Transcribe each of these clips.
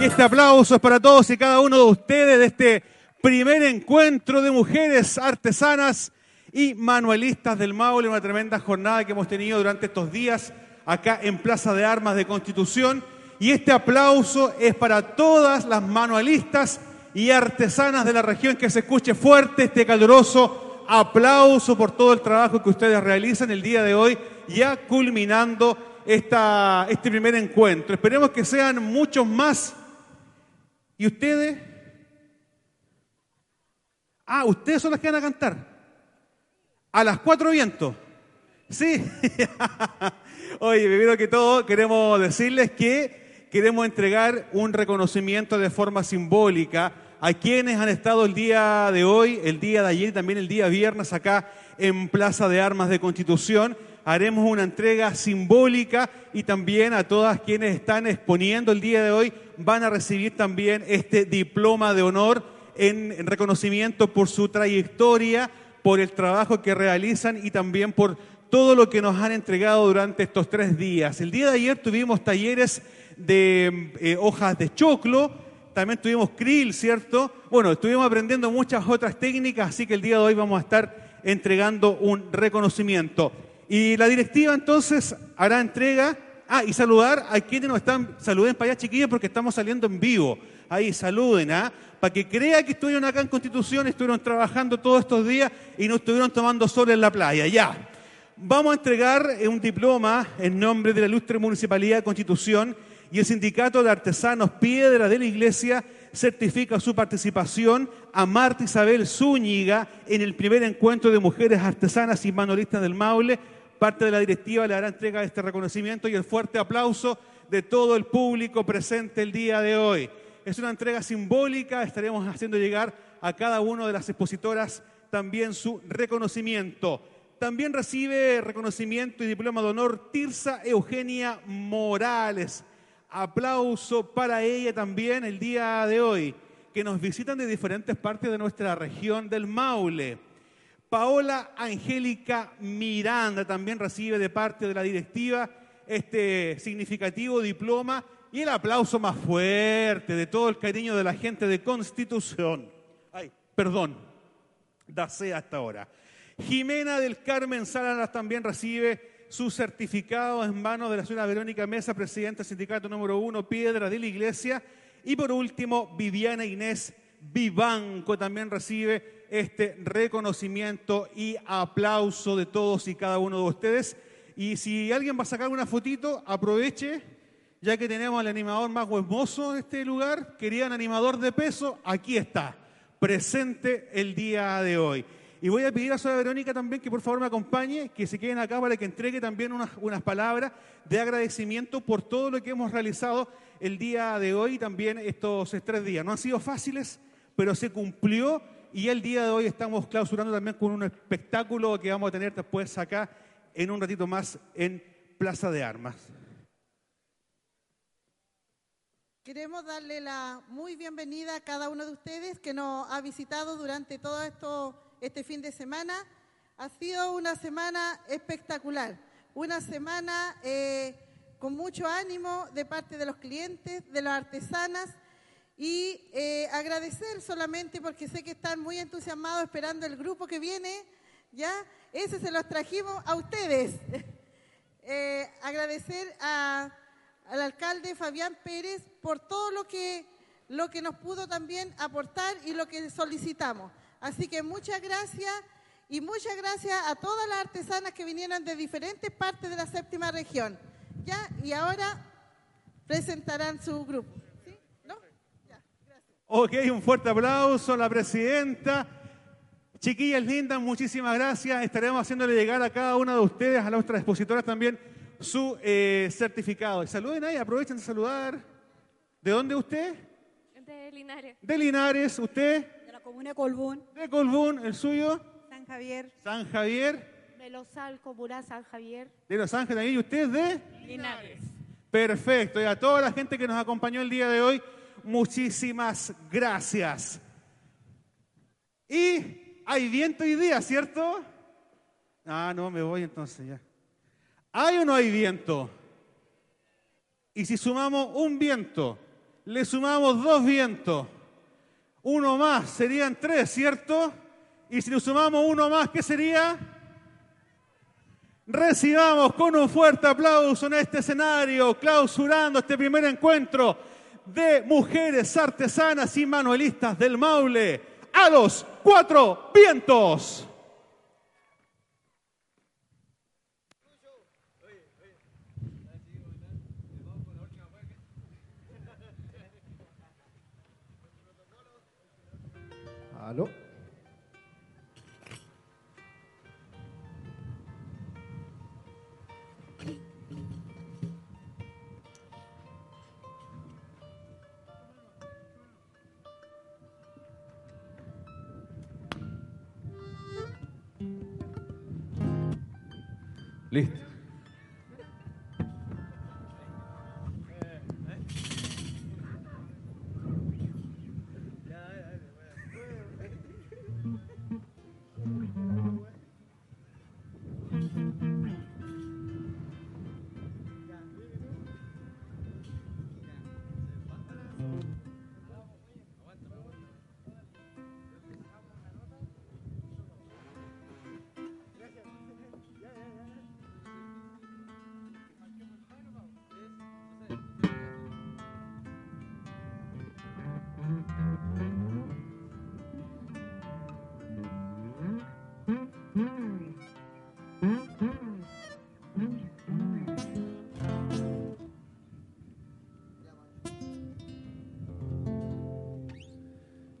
Y este aplauso es para todos y cada uno de ustedes de este primer encuentro de mujeres artesanas y manualistas del Maule, una tremenda jornada que hemos tenido durante estos días acá en Plaza de Armas de Constitución. Y este aplauso es para todas las manualistas y artesanas de la región, que se escuche fuerte este caluroso aplauso por todo el trabajo que ustedes realizan el día de hoy, ya culminando esta, este primer encuentro. Esperemos que sean muchos más. ¿Y ustedes? Ah, ustedes son las que van a cantar. A las cuatro vientos. Sí. Oye, primero que todo, queremos decirles que queremos entregar un reconocimiento de forma simbólica a quienes han estado el día de hoy, el día de ayer y también el día viernes acá en Plaza de Armas de Constitución. Haremos una entrega simbólica y también a todas quienes están exponiendo el día de hoy van a recibir también este diploma de honor en reconocimiento por su trayectoria, por el trabajo que realizan y también por todo lo que nos han entregado durante estos tres días. El día de ayer tuvimos talleres de eh, hojas de choclo, también tuvimos krill, ¿cierto? Bueno, estuvimos aprendiendo muchas otras técnicas, así que el día de hoy vamos a estar entregando un reconocimiento. Y la directiva entonces hará entrega, ah, y saludar a quienes nos están, saluden para allá chiquillos porque estamos saliendo en vivo. Ahí, saluden, ¿ah? Para que crea que estuvieron acá en Constitución, estuvieron trabajando todos estos días y no estuvieron tomando sol en la playa, ya. Vamos a entregar un diploma en nombre de la ilustre Municipalidad de Constitución y el Sindicato de Artesanos Piedra de la Iglesia certifica su participación a Marta Isabel Zúñiga en el primer encuentro de mujeres artesanas y manualistas del Maule. Parte de la directiva le hará entrega de este reconocimiento y el fuerte aplauso de todo el público presente el día de hoy. Es una entrega simbólica, estaremos haciendo llegar a cada una de las expositoras también su reconocimiento. También recibe reconocimiento y diploma de honor Tirsa Eugenia Morales aplauso para ella también el día de hoy, que nos visitan de diferentes partes de nuestra región del Maule. Paola Angélica Miranda también recibe de parte de la directiva este significativo diploma y el aplauso más fuerte de todo el cariño de la gente de Constitución. Ay, perdón, dase hasta ahora. Jimena del Carmen Salas también recibe su certificado en manos de la señora Verónica Mesa, presidenta del sindicato número uno, Piedra de la Iglesia. Y por último, Viviana Inés Vivanco también recibe este reconocimiento y aplauso de todos y cada uno de ustedes. Y si alguien va a sacar una fotito, aproveche, ya que tenemos al animador más hermoso de este lugar, querían animador de peso, aquí está, presente el día de hoy. Y voy a pedir a Sora Verónica también que por favor me acompañe, que se queden acá para que entregue también unas, unas palabras de agradecimiento por todo lo que hemos realizado el día de hoy y también estos tres días. No han sido fáciles, pero se cumplió y el día de hoy estamos clausurando también con un espectáculo que vamos a tener después acá en un ratito más en Plaza de Armas. Queremos darle la muy bienvenida a cada uno de ustedes que nos ha visitado durante todo esto este fin de semana. Ha sido una semana espectacular, una semana eh, con mucho ánimo de parte de los clientes, de las artesanas y eh, agradecer solamente porque sé que están muy entusiasmados esperando el grupo que viene, ¿ya? Ese se los trajimos a ustedes. Eh, agradecer al alcalde Fabián Pérez por todo lo que, lo que nos pudo también aportar y lo que solicitamos. Así que muchas gracias y muchas gracias a todas las artesanas que vinieron de diferentes partes de la séptima región. ¿Ya? Y ahora presentarán su grupo. ¿Sí? ¿No? Ya, gracias. Ok, un fuerte aplauso a la presidenta. Chiquillas lindas, muchísimas gracias. Estaremos haciéndole llegar a cada una de ustedes, a nuestras expositoras también, su eh, certificado. saluden ahí, aprovechen de saludar. ¿De dónde usted? De Linares. De Linares, ¿usted? Comuna Colbún. De Colbún, ¿el suyo? San Javier. San Javier. De Los Comuna San Javier. De Los Ángeles, ¿y usted de? Linares. Perfecto, y a toda la gente que nos acompañó el día de hoy, muchísimas gracias. Y hay viento hoy día, ¿cierto? Ah, no, me voy entonces ya. ¿Hay o no hay viento? Y si sumamos un viento, Le sumamos dos vientos. Uno más, serían tres, ¿cierto? Y si le sumamos uno más, ¿qué sería? Recibamos con un fuerte aplauso en este escenario, clausurando este primer encuentro de mujeres artesanas y manuelistas del Maule, a los cuatro vientos. ¿Aló? Listo.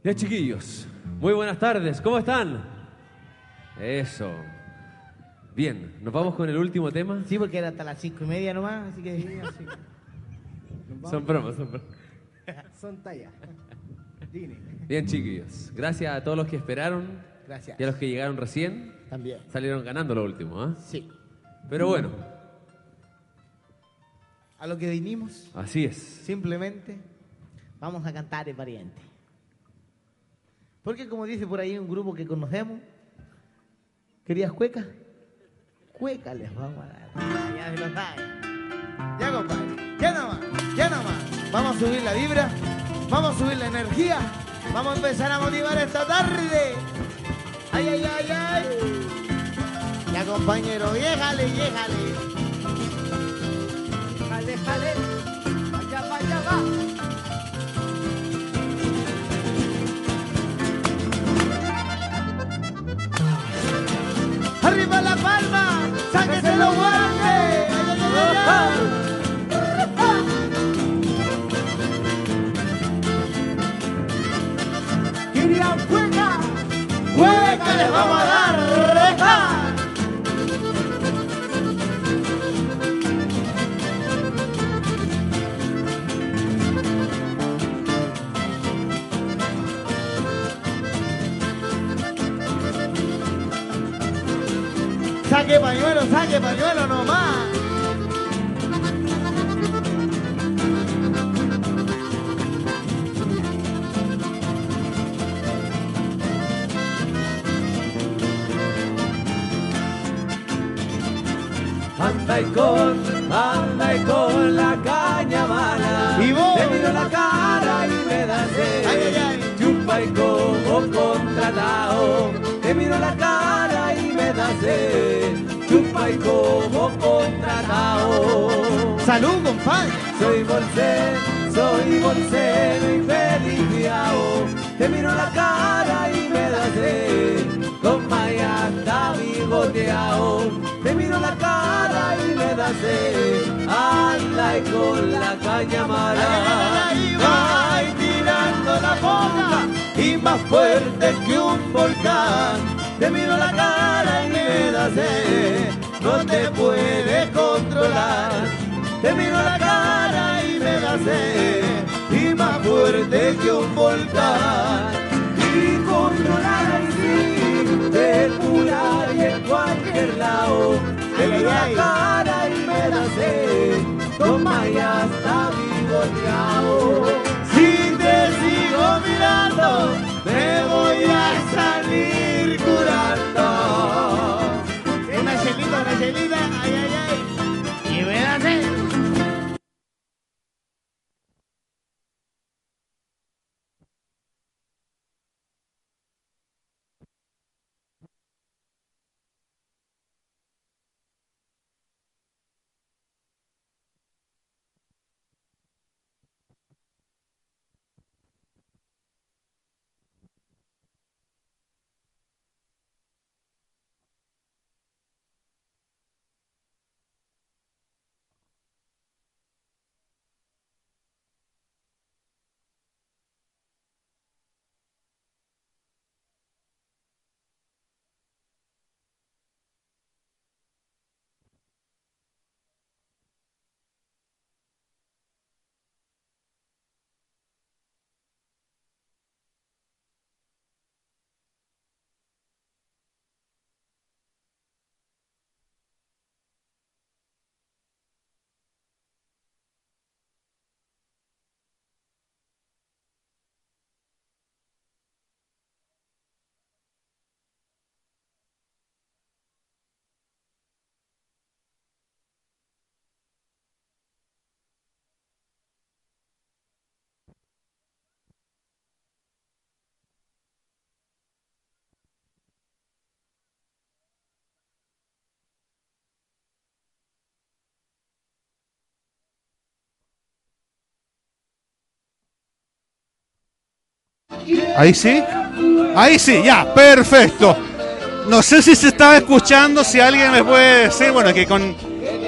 Ya chiquillos, muy buenas tardes, ¿cómo están? Eso. Bien, nos vamos con el último tema. Sí, porque era hasta las cinco y media nomás, así que... Son bromas, son bromas. Son tallas. Bien chiquillos, gracias a todos los que esperaron Gracias. y a los que llegaron recién. También. Salieron ganando lo último, ¿ah? Sí. Pero bueno, A lo que vinimos, así es. simplemente vamos a cantar el pariente. Porque como dice por ahí un grupo que conocemos, ¿querías cueca? Cueca les vamos a dar. Ya se lo. Ya, compadre. Ya nomás, ya nomás. Vamos a subir la vibra, vamos a subir la energía, vamos a empezar a motivar esta tarde. Ay, ay, ay, ay. Ya, compañero, déjale, déjale. Jale, jale. Vamos a dar. Saque pañuelo, saque pañuelo nomás. Con, anda y con la caña mala. Y vos. Te miro la cara y me da sed. Ay, ay, ay. Chupa y como contratado. Te miro la cara y me da sed. Chupa y como contratado. Salud, compadre. Soy bolsero, soy bolsero y feliciao. Te miro la sed. Anda y con la caña mala. Ay, va y tirando la boca Y más fuerte que un volcán. Te miro la cara y me da sed. No te puedes controlar. Te miro la cara y me da sed. Y más fuerte que un volcán. Y controlar sí, te curar y en cualquier lado. Te miro la cara sed. Toma ya está bigoteado. Si te sigo mirando, me voy a salir Ahí sí. Ahí sí, ya, perfecto. No sé si se estaba escuchando, si alguien me puede decir, bueno, que con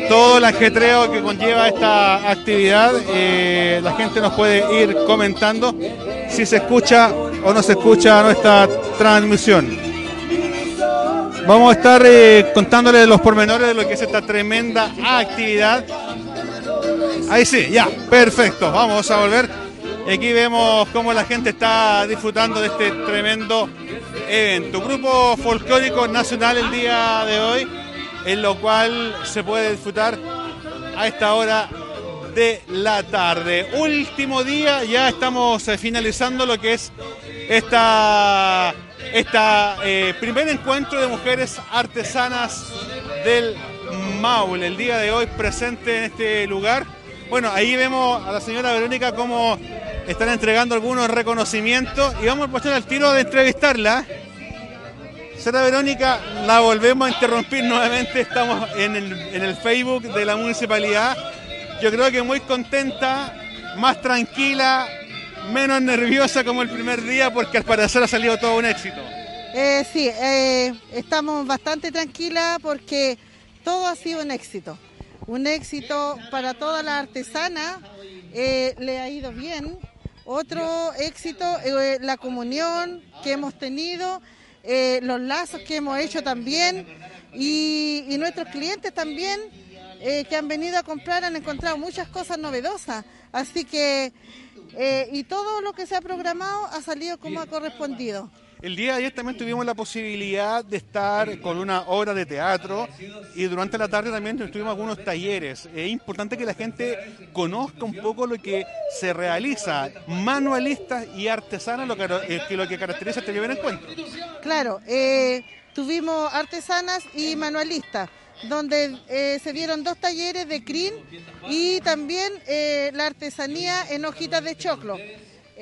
todo el ajetreo que conlleva esta actividad, eh, la gente nos puede ir comentando si se escucha o no se escucha nuestra transmisión. Vamos a estar eh, contándoles los pormenores de lo que es esta tremenda actividad. Ahí sí, ya, perfecto. Vamos a volver. Y aquí vemos cómo la gente está disfrutando de este tremendo evento. Grupo folclórico nacional el día de hoy, en lo cual se puede disfrutar a esta hora de la tarde. Último día, ya estamos eh, finalizando lo que es esta, esta eh, primer encuentro de mujeres artesanas del Maule. El día de hoy presente en este lugar. Bueno, ahí vemos a la señora Verónica cómo están entregando algunos reconocimientos y vamos a pasar al tiro de entrevistarla. Señora Verónica, la volvemos a interrumpir nuevamente. Estamos en el, en el Facebook de la municipalidad. Yo creo que muy contenta, más tranquila, menos nerviosa como el primer día, porque al parecer ha salido todo un éxito. Eh, sí, eh, estamos bastante tranquilas porque todo ha sido un éxito. Un éxito para todas las artesanas, eh, le ha ido bien. Otro éxito, eh, la comunión que hemos tenido, eh, los lazos que hemos hecho también y, y nuestros clientes también eh, que han venido a comprar han encontrado muchas cosas novedosas. Así que, eh, y todo lo que se ha programado ha salido como ha correspondido. El día de ayer también tuvimos la posibilidad de estar con una obra de teatro y durante la tarde también tuvimos algunos talleres. Es importante que la gente conozca un poco lo que se realiza, manualistas y artesanas, lo eh, que lo que caracteriza este primer encuentro. Claro, eh, tuvimos artesanas y manualistas, donde eh, se dieron dos talleres de crin y también eh, la artesanía en hojitas de choclo.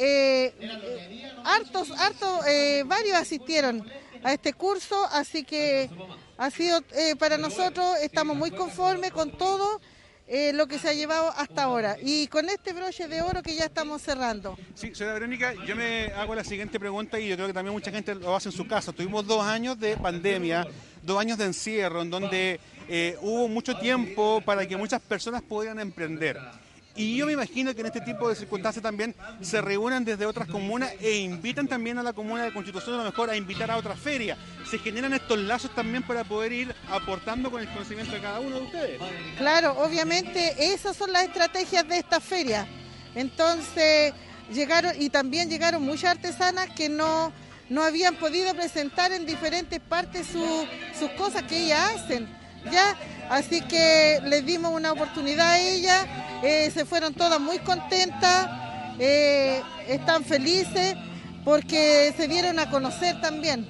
Eh, eh, hartos, hartos, eh, varios asistieron a este curso, así que ha sido eh, para nosotros, estamos muy conformes con todo eh, lo que se ha llevado hasta ahora. Y con este broche de oro que ya estamos cerrando. Sí, señora Verónica, yo me hago la siguiente pregunta y yo creo que también mucha gente lo hace en su casa. Tuvimos dos años de pandemia, dos años de encierro, en donde eh, hubo mucho tiempo para que muchas personas pudieran emprender. Y yo me imagino que en este tipo de circunstancias también se reúnen desde otras comunas e invitan también a la comuna de Constitución a lo mejor a invitar a otras ferias. Se generan estos lazos también para poder ir aportando con el conocimiento de cada uno de ustedes. Claro, obviamente esas son las estrategias de esta feria. Entonces llegaron y también llegaron muchas artesanas que no, no habían podido presentar en diferentes partes su- sus cosas que ellas hacen. ¿ya? Así que les dimos una oportunidad a ellas, eh, se fueron todas muy contentas, eh, están felices porque se dieron a conocer también.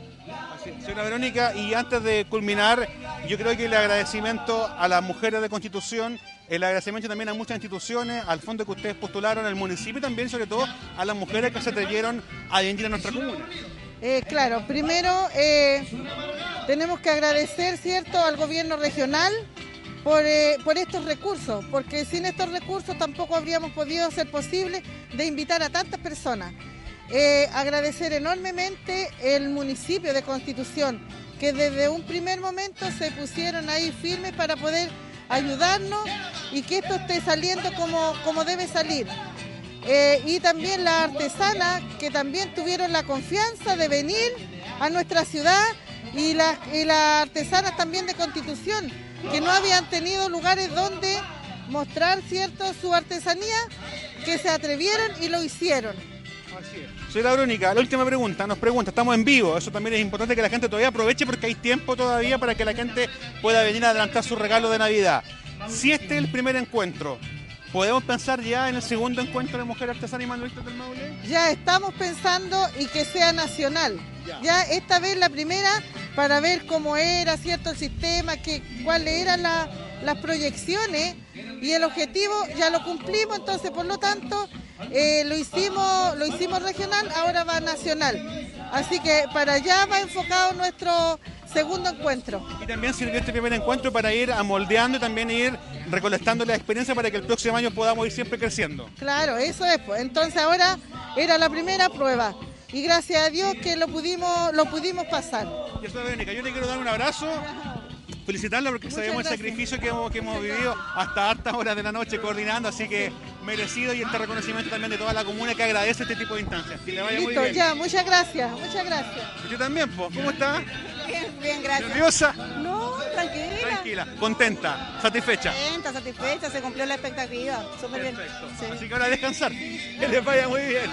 Señora Verónica, y antes de culminar, yo creo que el agradecimiento a las mujeres de Constitución, el agradecimiento también a muchas instituciones, al fondo que ustedes postularon, al municipio y también, sobre todo, a las mujeres que se atrevieron a venir a nuestra comuna. Eh, claro, primero eh, tenemos que agradecer, ¿cierto?, al gobierno regional por, eh, por estos recursos, porque sin estos recursos tampoco habríamos podido ser posible de invitar a tantas personas. Eh, agradecer enormemente el municipio de Constitución, que desde un primer momento se pusieron ahí firmes para poder ayudarnos y que esto esté saliendo como, como debe salir. Eh, y también las artesanas que también tuvieron la confianza de venir a nuestra ciudad y las, y las artesanas también de Constitución, que no habían tenido lugares donde mostrar cierto su artesanía, que se atrevieron y lo hicieron. Señora Verónica, la última pregunta, nos pregunta, estamos en vivo, eso también es importante que la gente todavía aproveche porque hay tiempo todavía para que la gente pueda venir a adelantar su regalo de Navidad. Si este es el primer encuentro, ¿podemos pensar ya en el segundo encuentro de mujeres artesanas y manualistas del Maule? Ya estamos pensando y que sea nacional. Ya esta vez la primera para ver cómo era, ¿cierto? El sistema, que, cuáles eran la- las proyecciones y el objetivo ya lo cumplimos, entonces por lo tanto eh, lo, hicimos, lo hicimos regional, ahora va nacional. Así que para allá va enfocado nuestro segundo encuentro. Y también sirvió este primer encuentro para ir amoldeando y también ir recolectando la experiencia para que el próximo año podamos ir siempre creciendo. Claro, eso es. pues. Entonces ahora era la primera prueba. y gracias a Dios que lo pudimos, lo pudimos pasar. Yo soy Verónica, yo le quiero dar un abrazo, felicitarla porque Muchas sabemos el sacrificio que hemos, que hemos vivido hasta hartas horas de la noche coordinando, así que merecido y este reconocimiento también de toda la comuna que agradece este tipo de instancias. Que le vaya muy Listo, bien. ya, muchas gracias, muchas gracias. Yo también, pues, ¿cómo está? Bien, bien, gracias. ¿Nerviosa? No, tranquila. Tranquila, contenta, satisfecha. Contenta, satisfecha, se cumplió la expectativa. Súper bien. Sí. Así que ahora a descansar. Que les vaya muy bien.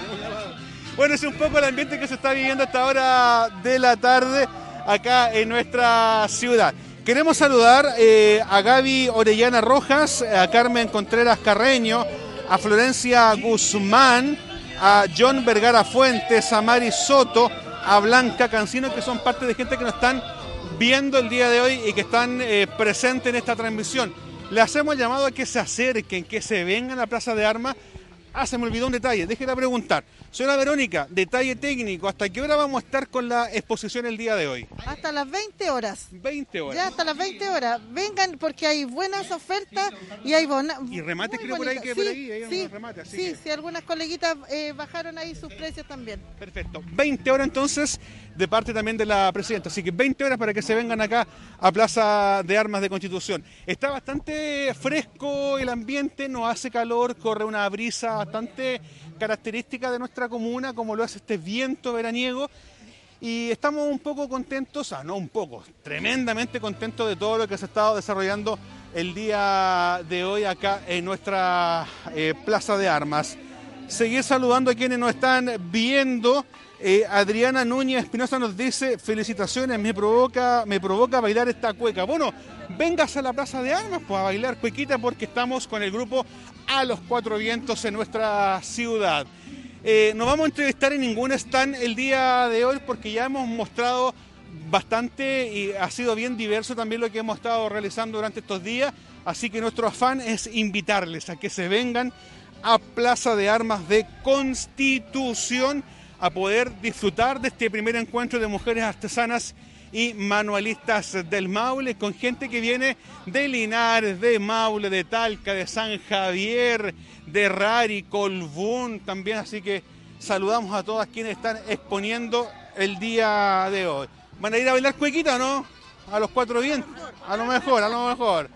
Bueno, es un poco el ambiente que se está viviendo a esta hora de la tarde acá en nuestra ciudad. Queremos saludar eh, a Gaby Orellana Rojas, a Carmen Contreras Carreño, a Florencia Guzmán, a John Vergara Fuentes, a Mari Soto, a Blanca Cancino, que son parte de gente que nos están viendo el día de hoy y que están eh, presentes en esta transmisión. Le hacemos llamado a que se acerquen, que se vengan a la Plaza de Armas. Ah, se me olvidó un detalle, déjela preguntar. Señora Verónica, detalle técnico, ¿hasta qué hora vamos a estar con la exposición el día de hoy? Hasta las 20 horas. 20 horas. Ya hasta las 20 horas. Vengan porque hay buenas ofertas y hay bonas. Y remates creo por ahí que por ahí hay remates, así sí, que- sí, algunas coleguitas eh, bajaron ahí sus precios también. Perfecto. 20 horas entonces de parte también de la presidenta. Así que 20 horas para que se vengan acá a Plaza de Armas de Constitución. Está bastante fresco el ambiente, no hace calor, corre una brisa bastante característica de nuestra comuna, como lo hace este viento veraniego. Y estamos un poco contentos, ah, no un poco, tremendamente contentos de todo lo que se ha estado desarrollando el día de hoy acá en nuestra eh, Plaza de Armas. Seguir saludando a quienes nos están viendo. Eh, Adriana Núñez Espinosa nos dice, felicitaciones, me provoca, me provoca bailar esta cueca. Bueno, vengas a la Plaza de Armas pues, a bailar cuequita porque estamos con el grupo A los Cuatro Vientos en nuestra ciudad. Eh, no vamos a entrevistar en ningún stand el día de hoy porque ya hemos mostrado bastante y ha sido bien diverso también lo que hemos estado realizando durante estos días. Así que nuestro afán es invitarles a que se vengan a Plaza de Armas de Constitución a poder disfrutar de este primer encuentro de mujeres artesanas y manualistas del Maule con gente que viene de Linares, de Maule, de Talca, de San Javier, de Rari, Colbún también, así que saludamos a todas quienes están exponiendo el día de hoy. ¿Van a ir a bailar cuequita o no? A los cuatro vientos, a lo mejor, a lo mejor.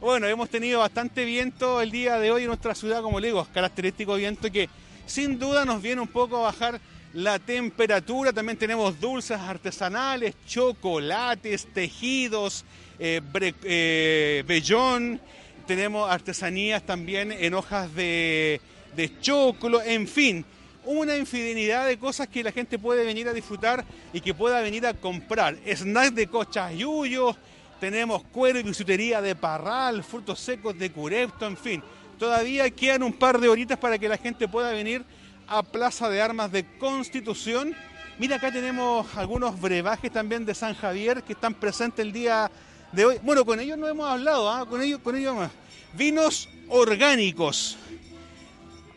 Bueno, hemos tenido bastante viento el día de hoy en nuestra ciudad, como le digo, característico viento que sin duda nos viene un poco a bajar la temperatura. También tenemos dulces artesanales, chocolates, tejidos, eh, eh, vellón. Tenemos artesanías también en hojas de, de choclo, en fin. Una infinidad de cosas que la gente puede venir a disfrutar y que pueda venir a comprar. Snacks de cochas yuyos, tenemos cuero y bisutería de parral, frutos secos de curepto, en fin. Todavía quedan un par de horitas para que la gente pueda venir a Plaza de Armas de Constitución. Mira, acá tenemos algunos brebajes también de San Javier que están presentes el día de hoy. Bueno, con ellos no hemos hablado, ¿ah? con ellos, con ellos más. Vinos orgánicos.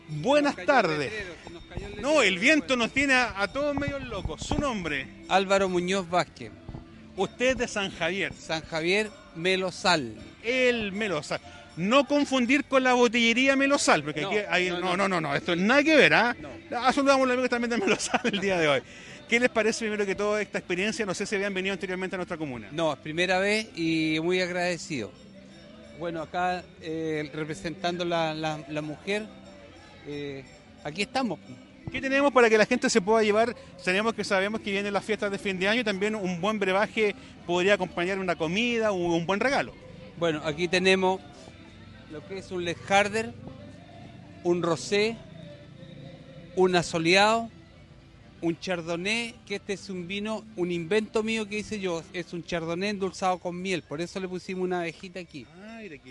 Buenas tardes. No, el viento nos tiene a, a todos medios locos. Su nombre, Álvaro Muñoz Vázquez, usted es de San Javier, San Javier Melosal. el Melosal. No confundir con la botillería Melosal, porque No, aquí hay. no, No, no, no. no, no, esto es nada que ver, ¿ah? No. Ah, Saludamos a los amigos también de Melosal el día de hoy. ¿Qué les parece primero que todo esta experiencia? No sé si habían venido anteriormente a nuestra comuna. No, es primera vez y muy agradecido. Bueno, acá eh, representando la, la- la mujer, eh, aquí estamos. ¿Qué tenemos para que la gente se pueda llevar? Tenemos que sabemos que vienen las fiestas de fin de año y también un buen brebaje podría acompañar una comida o un buen regalo. Bueno, aquí tenemos lo que es un Les Harder, un Rosé, un asoleado, un chardonnay, que este es un vino, un invento mío que hice yo, es un chardonnay endulzado con miel, por eso le pusimos una abejita aquí.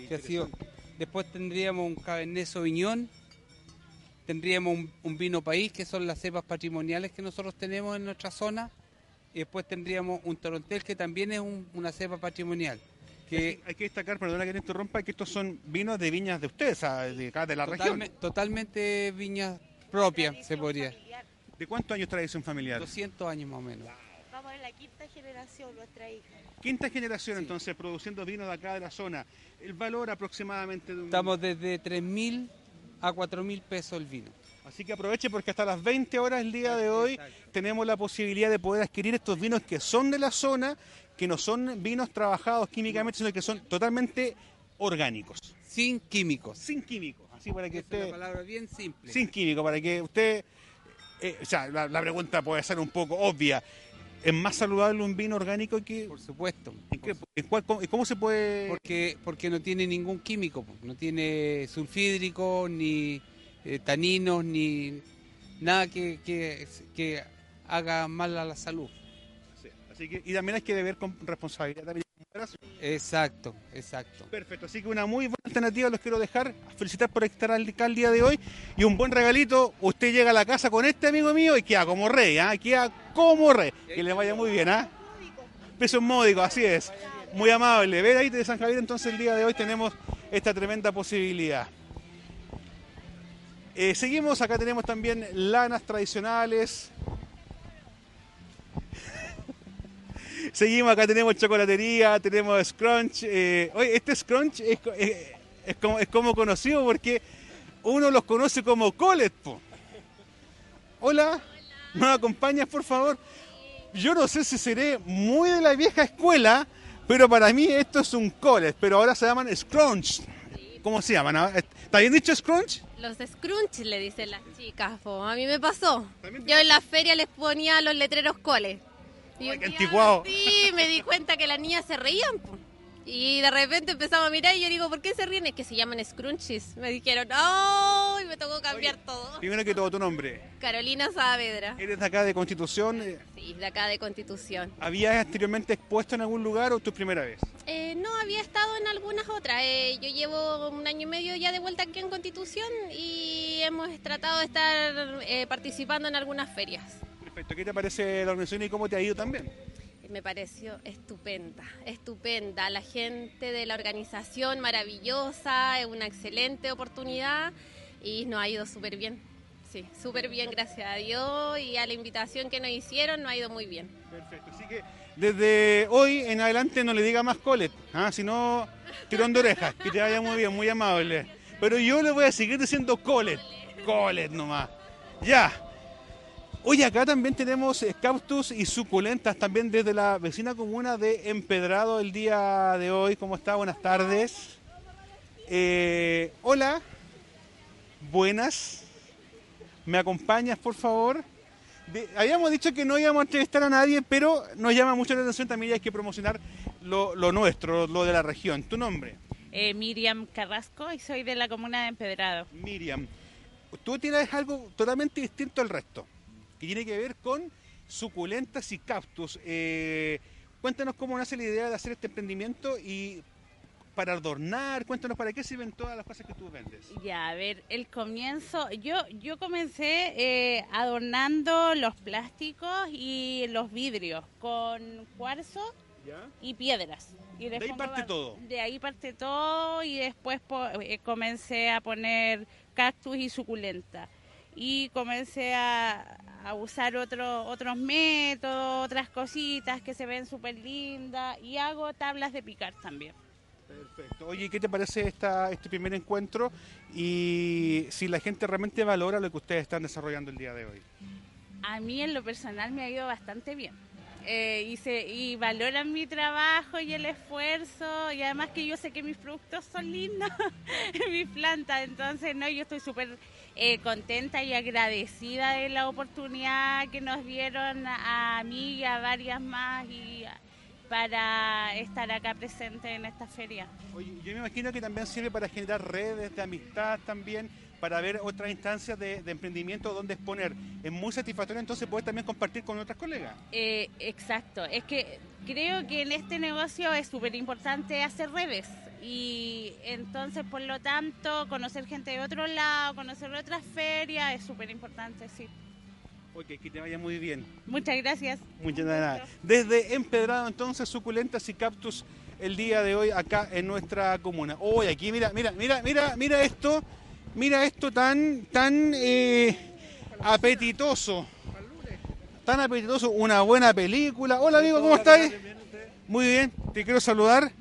que ha sido- Después tendríamos un Cabernet Sauvignon, tendríamos un, un vino país, que son las cepas patrimoniales que nosotros tenemos en nuestra zona, y después tendríamos un Torontel, que también es un- una cepa patrimonial. Que Hay que destacar, perdona que te interrumpa, que estos son vinos de viñas de ustedes, ah, de acá de la región. Totalme- Totalmente viñas propias, se podría. ¿De cuántos años tradición familiar? 200 años más o menos. Vamos en la quinta generación, nuestra hija. Quinta generación Sí. entonces produciendo vinos de acá de la zona. El valor aproximadamente de un... Estamos desde 3.000 a 4.000 pesos el vino. Así que aproveche porque hasta las 20 horas el día de hoy tenemos la posibilidad de poder adquirir estos vinos que son de la zona, que no son vinos trabajados químicamente, sino que son totalmente orgánicos, Sin químicos. sin químicos. Así para que Esa es usted... una palabra bien simple. Sin químico, para que usted... eh, o sea, la, la pregunta puede ser un poco obvia. ¿Es más saludable un vino orgánico que... Por supuesto. ¿en qué- en cuál- cómo, cómo se puede...? Porque, porque no tiene ningún químico, po. no tiene sulfídrico, ni eh, taninos, ni nada que, que, que haga mal a la salud. Sí, Así que, y también hay que deber con responsabilidad también. Exacto, exacto. Perfecto, así que una muy buena alternativa los quiero dejar. Felicitar por estar al- día de hoy. Y un buen regalito, usted llega a la casa con este amigo mío y queda como rey, ¿ah? Queda como rey. Que le vaya muy bien, ¿ah? Peso módico, así es. Muy amable. Ver ahí de San Javier, entonces el día de hoy tenemos esta tremenda posibilidad. Eh, seguimos, acá tenemos también lanas tradicionales. Seguimos, acá tenemos chocolatería, tenemos scrunch. eh, oye, este scrunch es, es- es como, es como conocido porque uno los conoce como colet. po. Hola, ¿nos acompañas por favor? Yo no sé si seré muy de la vieja escuela, pero para mí esto es un colet, pero ahora se llaman scrunch. ¿Cómo se llaman? ¿Está bien dicho scrunch? Los scrunch le dicen las chicas, po. a mí me pasó. ¿También te Yo en la feria les ponía los letreros cole. Y Ay. Sí, me di cuenta que las niñas se reían. po. Y de repente empezamos a mirar y yo digo, ¿por qué se ríen? Es que se llaman scrunchies. Me dijeron, ¡oh! Y me tocó cambiar todo. Primero que todo, tu nombre. Carolina Saavedra. ¿Eres de acá de Constitución? Sí, de acá de Constitución. ¿Habías anteriormente expuesto en algún lugar o tu primera vez? Eh, no, había estado en algunas otras. Eh, yo llevo un año y medio ya de vuelta aquí en Constitución y hemos tratado de estar eh, participando en algunas ferias. Perfecto. ¿Qué te parece la organización y cómo te ha ido también? Me pareció estupenda, estupenda. La gente de la organización maravillosa, es una excelente oportunidad y nos ha ido súper bien. Sí, súper bien, gracias a Dios y a la invitación que nos hicieron nos ha ido muy bien. Perfecto. Así que desde hoy en adelante no le diga más colet, ¿ah? sino tirón de orejas. Que te vaya muy bien, muy amable. Pero yo le voy a seguir diciendo colet. Colet nomás. Ya. Oye, acá también tenemos cactus y suculentas también desde la vecina comuna de Empedrado el día de hoy. ¿Cómo está? Buenas tardes. Eh, hola. Buenas. ¿Me acompañas, por favor? De- habíamos dicho que no íbamos a entrevistar a nadie, pero nos llama mucho la atención también y hay que promocionar lo, lo nuestro, lo de la región. ¿Tu nombre? Eh, Miriam Carrasco y soy de la comuna de Empedrado. Miriam. Tú tienes algo totalmente distinto al resto, que tiene que ver con suculentas y cactus. Eh, cuéntanos cómo nace la idea de hacer este emprendimiento y para adornar, cuéntanos para qué sirven todas las cosas que tú vendes. Ya, a ver, el comienzo, yo, yo comencé eh, adornando los plásticos y los vidrios con cuarzo y piedras. Y De ahí parte todo. De ahí parte todo y después po- eh, comencé a poner cactus y suculenta. Y comencé a, a usar otro, otros métodos, otras cositas que se ven súper lindas y hago tablas de picar también. Perfecto. Oye, ¿qué te parece esta, este primer encuentro? Y si la gente realmente valora lo que ustedes están desarrollando el día de hoy. A mí en lo personal me ha ido bastante bien. Eh, y, se- y valoran mi trabajo y el esfuerzo y además que yo sé que mis productos son lindos, mis plantas, entonces no, yo estoy súper eh, contenta y agradecida de la oportunidad que nos dieron a, mí y a varias más y para estar acá presente en esta feria. Oye, yo me imagino que también sirve para generar redes de amistad también, para ver otras instancias de, de emprendimiento donde exponer. Es muy satisfactorio entonces poder también compartir con otras colegas. Eh, exacto, es que creo que en este negocio es súper importante hacer redes y entonces por lo tanto conocer gente de otro lado, conocer otras ferias es súper importante, sí. Oye, que te vaya muy bien. Muchas gracias. Muchas gracias. Desde Empedrado entonces, suculentas y cactus el día de hoy acá en nuestra comuna. Oye, aquí mira, mira, mira, mira, mira esto, mira esto tan, tan eh, apetitoso. Tan apetitoso, una buena película. Hola amigo, ¿cómo estás? Muy bien, te quiero saludar.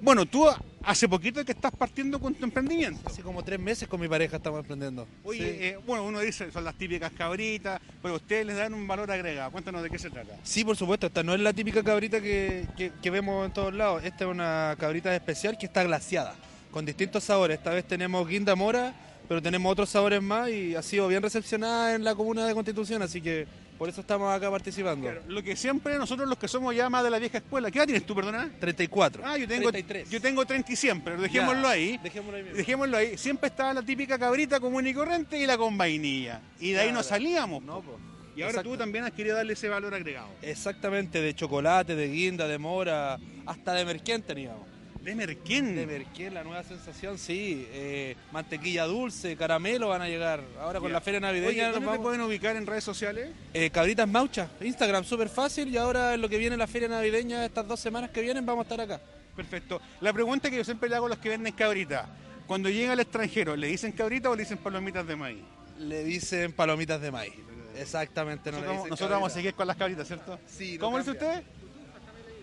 Bueno, tú hace poquito que estás partiendo con tu emprendimiento. Hace como tres meses con mi pareja estamos emprendiendo. Oye, Sí. eh, bueno, uno dice, son las típicas cabritas, pero ustedes les dan un valor agregado. Cuéntanos de qué se trata. Sí, por supuesto, esta no es la típica cabrita que, que- que vemos en todos lados. Esta es una cabrita especial que está glaciada, con distintos sabores. Esta vez tenemos guinda mora, pero tenemos otros sabores más y ha sido bien recepcionada en la comuna de Constitución, así que por eso estamos acá participando. Lo que siempre nosotros los que somos ya más de la vieja escuela, ¿qué edad tienes tú, perdona? 34. Ah, yo tengo, 33. yo tengo 30 y siempre, pero dejémoslo Ya, ahí. Dejémoslo ahí mismo. Dejémoslo ahí. Siempre estaba la típica cabrita común y corriente y la con vainilla. Y de ahí Claro. no salíamos. No, po. po. Y ahora Exacto. tú también has querido darle ese valor agregado. Exactamente, de chocolate, de guinda, de mora, hasta de merquén teníamos. De merquén. De merquén, la nueva sensación, sí. Eh, mantequilla dulce, caramelo van a llegar. Ahora con la feria navideña Oye, ¿dónde te vamos- pueden ubicar en redes sociales? Eh, Cabritas Maucha, Instagram, súper fácil. Y ahora en lo que viene la feria navideña, estas dos semanas que vienen, vamos a estar acá. Perfecto. La pregunta que yo siempre le hago a los que venden cabrita. Cuando llega al extranjero, ¿le dicen cabrita o le dicen palomitas de maíz? Le dicen palomitas de maíz. Exactamente, no Nosotros, dicen nosotros vamos a seguir con las cabritas, ¿cierto? Sí, no ¿Cómo dice usted?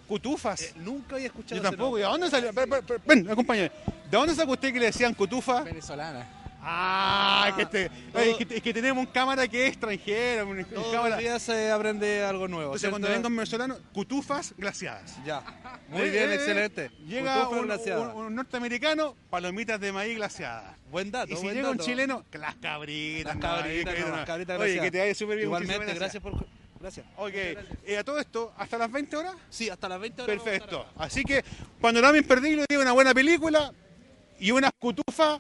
Cutufas. Eh, nunca había escuchado Yo tampoco. ¿Y. ¿De dónde salió? Ven, ven, acompáñame. ¿De dónde sacó usted que le decían cutufa? Venezolana. Ah, que, te- todo- oye, es que, es que tenemos un cámara que es. Un, un Todos cámara. los días se aprende algo nuevo. Entonces, ¿cierto? cuando venga un venezolano, cutufas glaciadas. Ya. Muy Eh, bien, eh, excelente. Llega Cutufas un, un- un norteamericano, palomitas de maíz glaciadas. Buen dato. Y si buen llega un chileno, las cabritas. Las cabritas, no, no. las cabritas Oye, que te vaya súper bien. Igualmente, gracias por. Gracias. Ok, eh, a todo esto, ¿hasta las 20 horas? Sí, hasta las 20 horas. Perfecto. Así que, panorama imperdible, tiene una buena película y unas cutufas.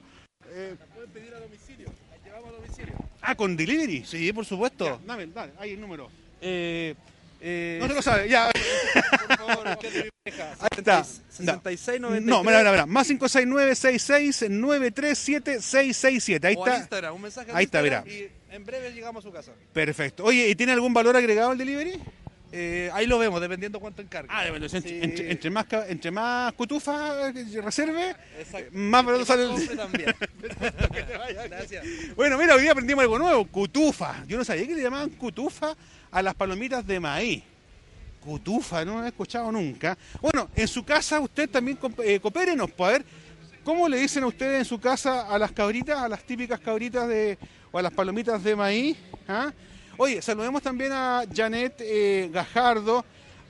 eh, Pueden pedir a domicilio. Las llevamos a domicilio. ah, con delivery. Sí, por supuesto. Ya, dame, dale, ahí el número. Eh, eh, No se lo sabe, ya. Por favor, pareja. Ahí está. 66, 93. No, mira, mira, mira. Más 569 66 937 667 Ahí o está. Instagram, un mensaje Ahí está, mira. Y en breve llegamos a su casa. Perfecto. Oye, ¿y tiene algún valor agregado el delivery? Eh, ahí lo vemos, dependiendo cuánto encargue. Ah, de verdad, entre, Sí. entre- entre más, entre más cutufas eh, reserve, Exacto. más barato sale el... compre también. Gracias. Bueno, mira, hoy día aprendimos algo nuevo, cutufa. Yo no sabía que le llamaban cutufa a las palomitas de maíz. Cutufa, no lo he escuchado nunca. Bueno, en su casa usted también eh, coopérenos, pues, a ver, ¿cómo le dicen a ustedes en su casa a las cabritas, a las típicas cabritas de, o a las palomitas de maíz? ¿Ah? Oye, saludemos también a Janet eh, Gajardo,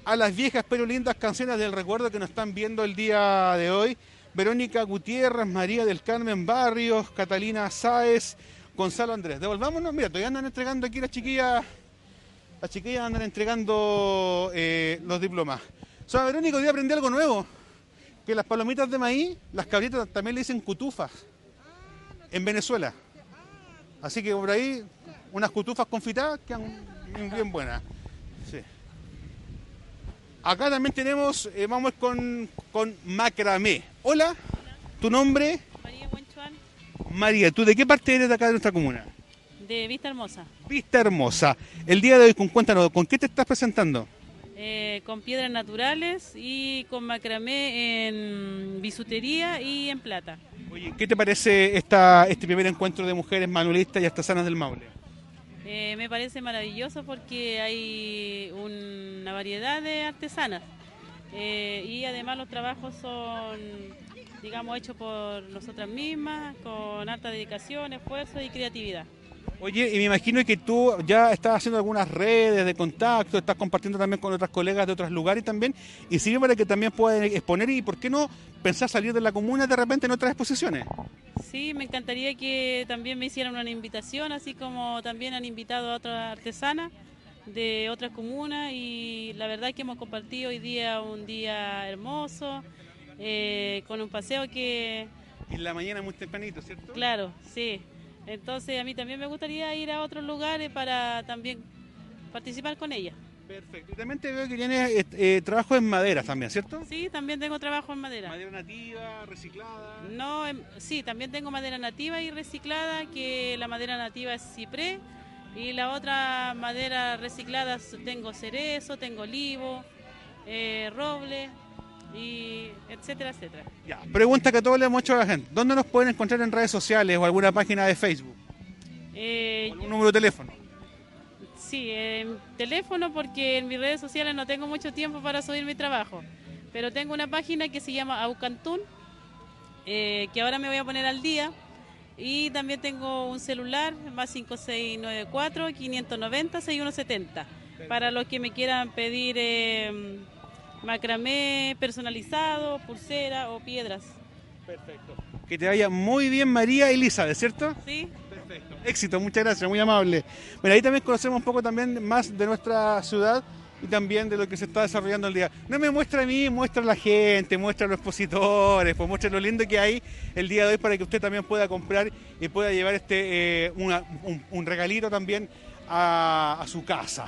a las viejas pero lindas canciones del recuerdo que nos están viendo el día de hoy. Verónica Gutiérrez, María del Carmen Barrios, Catalina Sáez, Gonzalo Andrés. Devolvámonos, mira, todavía andan entregando aquí las chiquillas, las chiquillas andan entregando eh, los diplomas. O sea, Verónica, hoy aprendí algo nuevo, que las palomitas de maíz, las cabritas también le dicen cutufas, en Venezuela. Así que por ahí, unas cutufas confitadas quedan bien- bien buenas. Sí. Acá también tenemos, eh, vamos con, con macramé. Hola, ¿tu nombre? María Buenchuan, María, ¿tú de qué parte eres de acá de nuestra comuna? de Vista Hermosa, Vista Hermosa. El día de hoy, con, cuéntanos, ¿con qué te estás presentando? Eh, con piedras naturales y con macramé en bisutería y en plata. Oye, ¿qué te parece esta, este primer encuentro de mujeres manualistas y artesanas del Maule? Eh, me parece maravilloso porque hay una variedad de artesanas Eh, y además los trabajos son, digamos, hechos por nosotras mismas, con alta dedicación, esfuerzo y creatividad. Oye, y me imagino que tú ya estás haciendo algunas redes de contacto, estás compartiendo también con otras colegas de otros lugares también, y sirve para que también puedan exponer y, ¿por qué no pensar salir de la comuna de repente en otras exposiciones? Sí, me encantaría que también me hicieran una invitación, así como también han invitado a otras artesanas de otras comunas y la verdad es que hemos compartido hoy día un día hermoso, eh, con un paseo que, En la mañana muy tempranito, ¿cierto? claro, sí. Entonces a mí también me gustaría ir a otros lugares para también participar con ella. Perfecto. Y también te veo que tienes eh, eh, trabajo en madera también, ¿cierto? Sí, también tengo trabajo en madera. Madera nativa, reciclada. No, em, sí, también tengo madera nativa y reciclada, que la madera nativa es ciprés y la otra madera reciclada tengo cerezo, tengo olivo, eh, roble y etcétera, etcétera. Ya, pregunta que todos le hemos hecho a la gente. ¿Dónde nos pueden encontrar en redes sociales o alguna página de Facebook? Eh, ¿O algún número de teléfono? sí, en teléfono porque en mis redes sociales no tengo mucho tiempo para subir mi trabajo, pero tengo una página que se llama Aucantún eh, que ahora me voy a poner al día. Y también tengo un celular, más 5694-590-6170, para los que me quieran pedir eh, macramé personalizado, pulsera o piedras. Perfecto. Que te vaya muy bien María Elizabeth, ¿cierto? Sí. Perfecto. Éxito, muchas gracias, muy amable. Bueno, ahí también conocemos un poco también más de nuestra ciudad y también de lo que se está desarrollando el día. No me muestra a mí, muestra a la gente, muestra a los expositores, pues muestra lo lindo que hay el día de hoy para que usted también pueda comprar y pueda llevar este eh, una- un, un regalito también a, a su casa.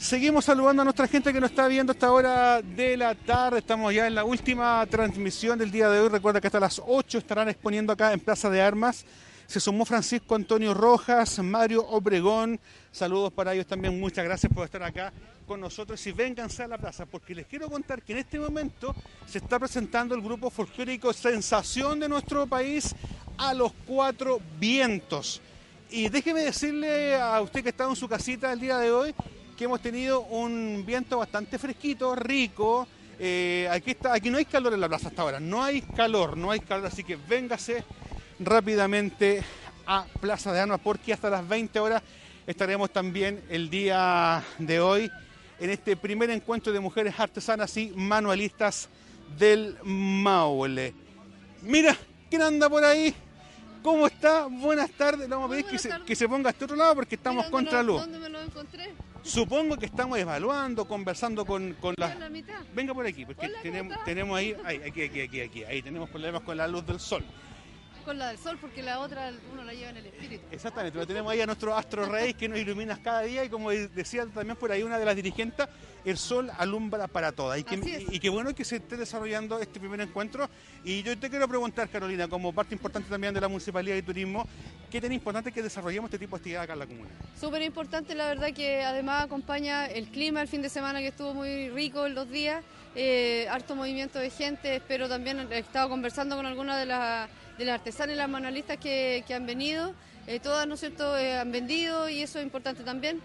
Seguimos saludando a nuestra gente que nos está viendo a esta hora de la tarde. Estamos ya en la última transmisión del día de hoy. Recuerda que hasta las 8 estarán exponiendo acá en Plaza de Armas. Se sumó Francisco Antonio Rojas, Mario Obregón. Saludos para ellos también. Muchas gracias por estar acá con nosotros y vénganse a la plaza porque les quiero contar que en este momento se está presentando el grupo folclórico Sensación de nuestro país a los cuatro vientos. Y déjeme decirle a usted que está en su casita el día de hoy que hemos tenido un viento bastante fresquito, rico. Eh, aquí, está, aquí no hay calor en la plaza hasta ahora, no hay calor, no hay calor, así que véngase rápidamente a Plaza de Armas porque hasta las 20 horas estaremos también el día de hoy en este primer encuentro de mujeres artesanas y manualistas del Maule. Mira, ¿quién anda por ahí? ¿Cómo está? Buenas tardes. Le vamos a pedir que se, que se ponga a este otro lado porque estamos contra luz. ¿Dónde me lo encontré? Supongo que estamos evaluando, conversando con, con la mitad. Venga por aquí, porque Hola, ¿cómo tenemos, tenemos ahí, ahí, aquí, aquí, aquí, aquí, ahí tenemos problemas con la luz del sol. Con la del sol, porque la otra uno la lleva en el espíritu. Exactamente, pero tenemos ahí a nuestro astro rey que nos ilumina cada día y como decía también por ahí una de las dirigentes, el sol alumbra para todas. Y que, es. y qué bueno que se esté desarrollando este primer encuentro. Y yo te quiero preguntar, Carolina, como parte importante también de la Municipalidad de Turismo, ¿qué tan importante es que desarrollemos este tipo de actividad acá en la comuna? Súper importante, la verdad que además acompaña el clima el fin de semana que estuvo muy rico en los días, eh, harto movimiento de gente, espero también, he estado conversando con algunas de, las de las artesanas y las manualistas que, que han venido, eh, todas, ¿no cierto?, eh, han vendido y eso es importante también.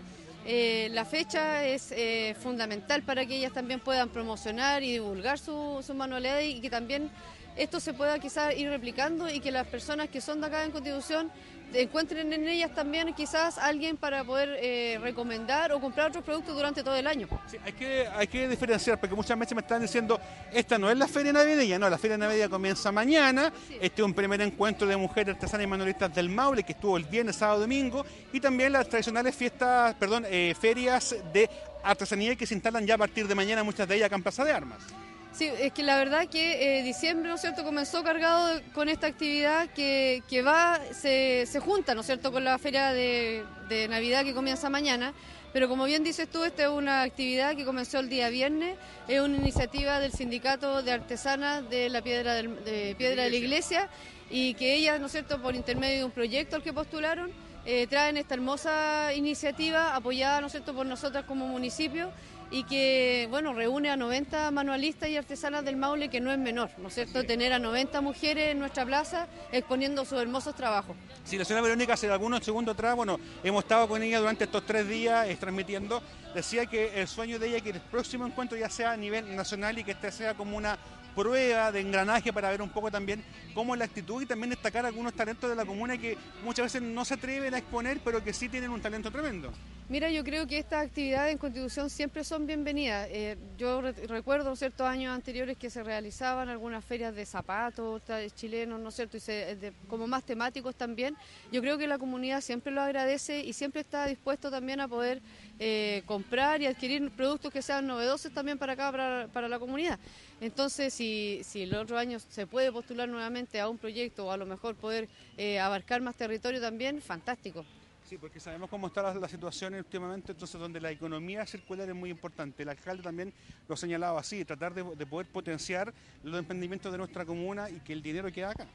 Eh, la fecha es fundamental para que ellas también puedan promocionar y divulgar su, su manualidad y que también esto se pueda quizás ir replicando y que las personas que son de acá en Constitución encuentren en ellas también quizás alguien para poder eh, recomendar o comprar otros productos durante todo el año. Sí, hay que, hay que diferenciar, porque muchas veces me están diciendo, esta no es la feria navideña, no, la feria navideña comienza mañana, este es un primer encuentro de mujeres artesanas y manualistas del Maule, que estuvo el viernes, sábado, domingo, y también las tradicionales fiestas, perdón, eh, ferias de artesanía que se instalan ya a partir de mañana, muchas de ellas acá en Plaza de Armas. Sí, es que la verdad que eh, diciembre, ¿no es cierto?, comenzó cargado con esta actividad que, que va, se, se junta, ¿no es cierto?, con la feria de, de Navidad que comienza mañana. Pero como bien dices tú, esta es una actividad que comenzó el día viernes, es una iniciativa del Sindicato de Artesanas de la Piedra, del- de, Piedra de la Iglesia y que ellas, ¿no es cierto?, por intermedio de un proyecto al que postularon, eh, traen esta hermosa iniciativa apoyada, ¿no es cierto?, por nosotras como municipio y que, bueno, reúne a 90 manualistas y artesanas del Maule, que no es menor, ¿no es cierto?, tener a 90 mujeres en nuestra plaza exponiendo sus hermosos trabajos. Sí, la señora Verónica hace algunos segundos atrás, bueno, hemos estado con ella durante estos tres días eh, transmitiendo, decía que el sueño de ella es que el próximo encuentro ya sea a nivel nacional y que este sea como una prueba de engranaje para ver un poco también cómo es la actitud y también destacar algunos talentos de la comuna que muchas veces no se atreven a exponer, pero que sí tienen un talento tremendo. Mira, yo creo que estas actividades en Constitución siempre son bienvenidas. Eh, yo re- recuerdo ciertos años anteriores que se realizaban algunas ferias de zapatos chilenos, ¿no es cierto? Y se- de- como más temáticos también. Yo creo que la comunidad siempre lo agradece y siempre está dispuesto también a poder eh, comprar y adquirir productos que sean novedosos también para acá, para, para la comunidad. Entonces, si, si el otro año se puede postular nuevamente a un proyecto o a lo mejor poder eh, abarcar más territorio también, fantástico. Sí, porque sabemos cómo está la, la situación últimamente, entonces donde la economía circular es muy importante. El alcalde también lo ha señalado así, tratar de poder potenciar los emprendimientos de nuestra comuna y que el dinero quede acá.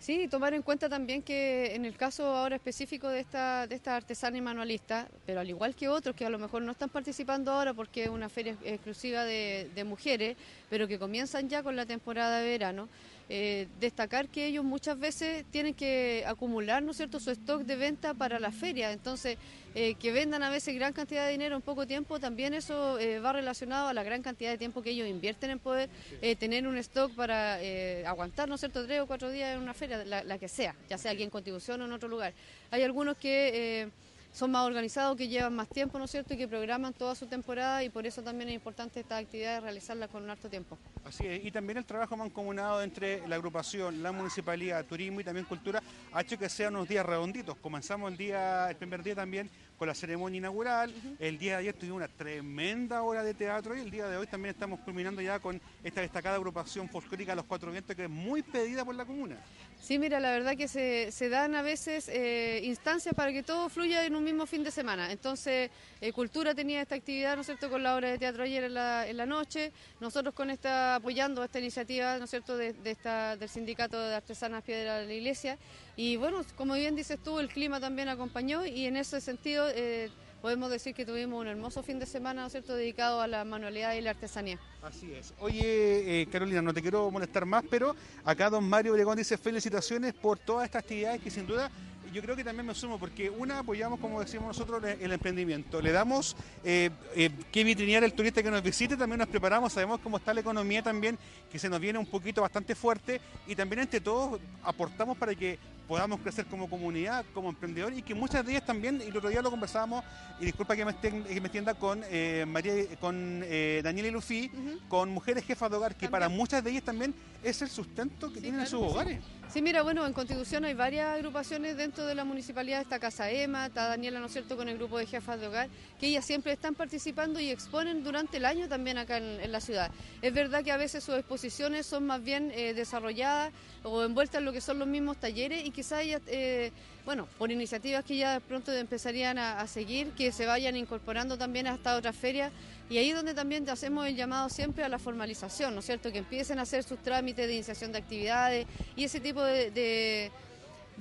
Sí, tomar en cuenta también que en el caso ahora específico de esta, de esta artesana y manualista, pero al igual que otros que a lo mejor no están participando ahora porque es una feria exclusiva de, de mujeres, pero que comienzan ya con la temporada de verano, eh, destacar que ellos muchas veces tienen que acumular, ¿no es cierto?, su stock de venta para la feria. Entonces, eh, que vendan a veces gran cantidad de dinero en poco tiempo, también eso eh, va relacionado a la gran cantidad de tiempo que ellos invierten en poder eh, tener un stock para eh, aguantar, ¿no es cierto?, tres o cuatro días en una feria, la, la que sea, ya sea aquí en Contribución o en otro lugar. Hay algunos que... son más organizados, que llevan más tiempo, ¿no es cierto?, y que programan toda su temporada y por eso también es importante esta actividad realizarla con un harto tiempo. Así es, y también el trabajo mancomunado entre la agrupación, la municipalidad, turismo y también cultura ha hecho que sean unos días redonditos. Comenzamos el día, el primer día también con la ceremonia inaugural, el día de ayer tuvimos una tremenda hora de teatro y el día de hoy también estamos culminando ya con esta destacada agrupación folclórica Los Cuatro Vientos que es muy pedida por la comuna. Sí, mira, la verdad que se, se dan a veces eh, instancias para que todo fluya en un mismo fin de semana. Entonces, eh, Cultura tenía esta actividad, ¿no es cierto?, con la obra de teatro ayer en la, en la noche, nosotros con esta, apoyando esta iniciativa, ¿no es cierto?, de, de esta, del Sindicato de Artesanas Piedra de la Iglesia. Y bueno, como bien dices tú, el clima también acompañó y en ese sentido eh, podemos decir que tuvimos un hermoso fin de semana, ¿no es cierto?, dedicado a la manualidad y la artesanía. Así es. Oye, eh, Carolina, no te quiero molestar más, pero acá don Mario Obregón dice felicitaciones por todas estas actividades que sin duda yo creo que también me sumo, porque una apoyamos, como decimos nosotros, el emprendimiento. Le damos eh, eh, que vitrinear el turista que nos visite, también nos preparamos, sabemos cómo está la economía también, que se nos viene un poquito bastante fuerte, y también entre todos aportamos para que podamos crecer como comunidad, como emprendedor, y que muchas de ellas también, y el otro día lo conversábamos, y disculpa que me, estén- que me extienda con eh, María, con eh, Daniela y Lufi, con mujeres jefas de hogar, que para muchas de ellas también es el sustento que tienen en sus hogares. Sí, mira, bueno, en Constitución hay varias agrupaciones dentro de la municipalidad, está Casa Ema, está Daniela, ¿no es cierto?, con el grupo de jefas de hogar, que ellas siempre están participando y exponen durante el año también acá en, en la ciudad. Es verdad que a veces sus exposiciones son más bien eh, desarrolladas o envueltas en lo que son los mismos talleres y quizás eh, bueno, por iniciativas que ya pronto empezarían a, seguir, que se vayan incorporando también a estas otras ferias y ahí es donde también hacemos el llamado siempre a la formalización, ¿no es cierto?, que empiecen a hacer sus trámites de iniciación de actividades y ese tipo de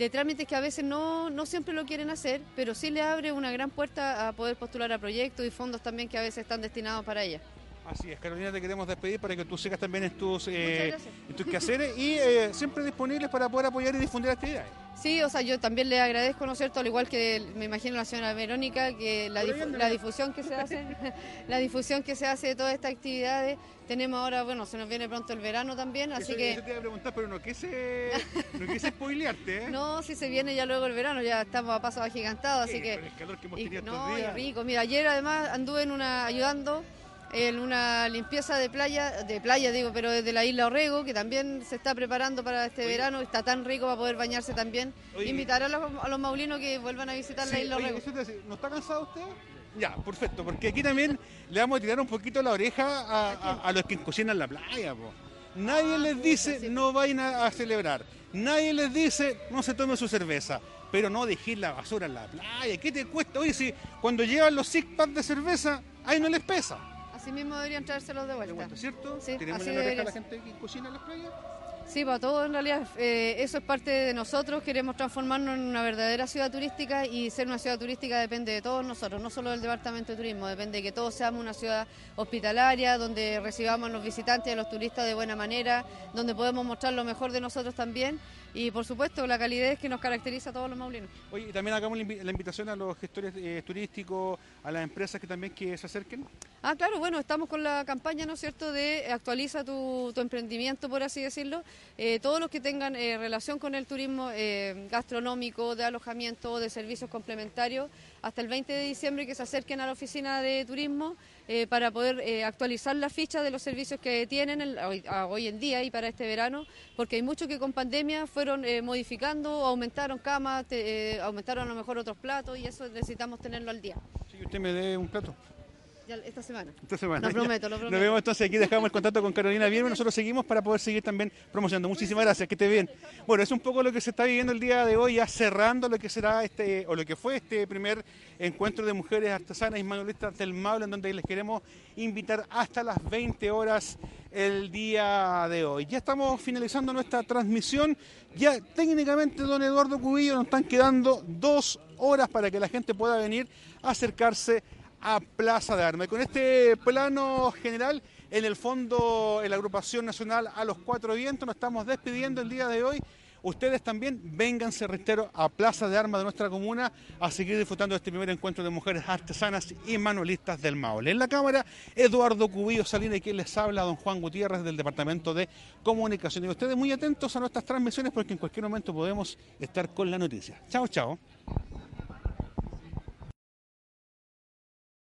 trámites que a veces no, no siempre lo quieren hacer, pero sí le abre una gran puerta a poder postular a proyectos y fondos también que a veces están destinados para ella. Así es, Carolina, te queremos despedir para que tú sigas también en tus, eh, en tus quehaceres y eh, siempre disponibles para poder apoyar y difundir actividades. Sí, o sea, yo también le agradezco, ¿no es cierto?, al igual que me imagino la señora Verónica, que la, difu- la difusión que se hace, la difusión que se hace de todas estas actividades. Tenemos ahora, bueno, se nos viene pronto el verano también, así Eso- que... eso te iba a preguntar, pero no quise, no quise spoilearte, ¿eh? No, si se viene ya luego el verano, ya estamos a pasos agigantados, así Sí, que... con el calor que hemos y- tenido estos no, y días. rico. Mira, ayer además anduve en una ayudando en una limpieza de playa, de playa digo, pero desde la isla Orrego, que también se está preparando para este verano, está tan rico para poder bañarse también. Oye. Invitar a los, a los maulinos que vuelvan a visitar la isla Orrego. ¿No está cansado usted? Ya, perfecto, porque aquí también le vamos a tirar un poquito la oreja a, a- a los que cocinan la playa. po. Nadie les dice no vayan a, a celebrar, nadie les dice no se tome su cerveza, pero no dejen la basura en la playa. ¿Qué te cuesta? Oye, si cuando llevan los six packs de cerveza, ahí no les pesa. Así mismo deberían traérselos de vuelta. ¿Cierto? Sí, ¿Tenemos así en la oreja a la gente que cocina en las playas? Sí, para todo en realidad. eh, eso es parte de nosotros. Queremos transformarnos en una verdadera ciudad turística y ser una ciudad turística depende de todos nosotros, no solo del Departamento de Turismo. Depende de que todos seamos una ciudad hospitalaria, donde recibamos a los visitantes y a los turistas de buena manera, donde podemos mostrar lo mejor de nosotros también y, por supuesto, la calidez que nos caracteriza a todos los maulinos. Oye, y también hagamos la invi- la invitación a los gestores eh, turísticos, a las empresas que también que se acerquen. Ah, claro, bueno, estamos con la campaña, ¿no es cierto?, de actualiza tu, tu emprendimiento, por así decirlo. Eh, todos los que tengan eh, relación con el turismo eh, gastronómico, de alojamiento, de servicios complementarios, hasta el 20 de diciembre que se acerquen a la oficina de turismo para poder actualizar la ficha de los servicios que tienen hoy, en día y para este verano, porque hay muchos que con pandemia fueron modificando, aumentaron camas, aumentaron a lo mejor otros platos y eso necesitamos tenerlo al día. Si usted me dé un plato. Ya, esta semana. Esta semana. Lo prometo, lo prometo. Nos vemos entonces aquí, dejamos el contacto con Carolina Vierme, nosotros seguimos para poder seguir también promocionando. Muchísimas gracias, que esté bien. Bueno, es un poco lo que se está viviendo el día de hoy, ya cerrando lo que será este, o lo que fue este primer encuentro de mujeres artesanas y manualistas del Maule, en donde les queremos invitar hasta las 20 horas el día de hoy. Ya estamos finalizando nuestra transmisión, ya técnicamente, don Eduardo Cubillo, nos están quedando dos horas para que la gente pueda venir a acercarse a Plaza de Armas. Y con este plano general en el fondo, en la agrupación nacional a los cuatro vientos. Nos estamos despidiendo el día de hoy. Ustedes también vénganse, reitero, a Plaza de Armas de nuestra comuna a seguir disfrutando de este primer encuentro de mujeres artesanas y manualistas del Maule. En la cámara, Eduardo Cubillo Salinas y quien les habla, don Juan Gutiérrez del Departamento de Comunicación. Y ustedes muy atentos a nuestras transmisiones porque en cualquier momento podemos estar con la noticia. Chao, chao.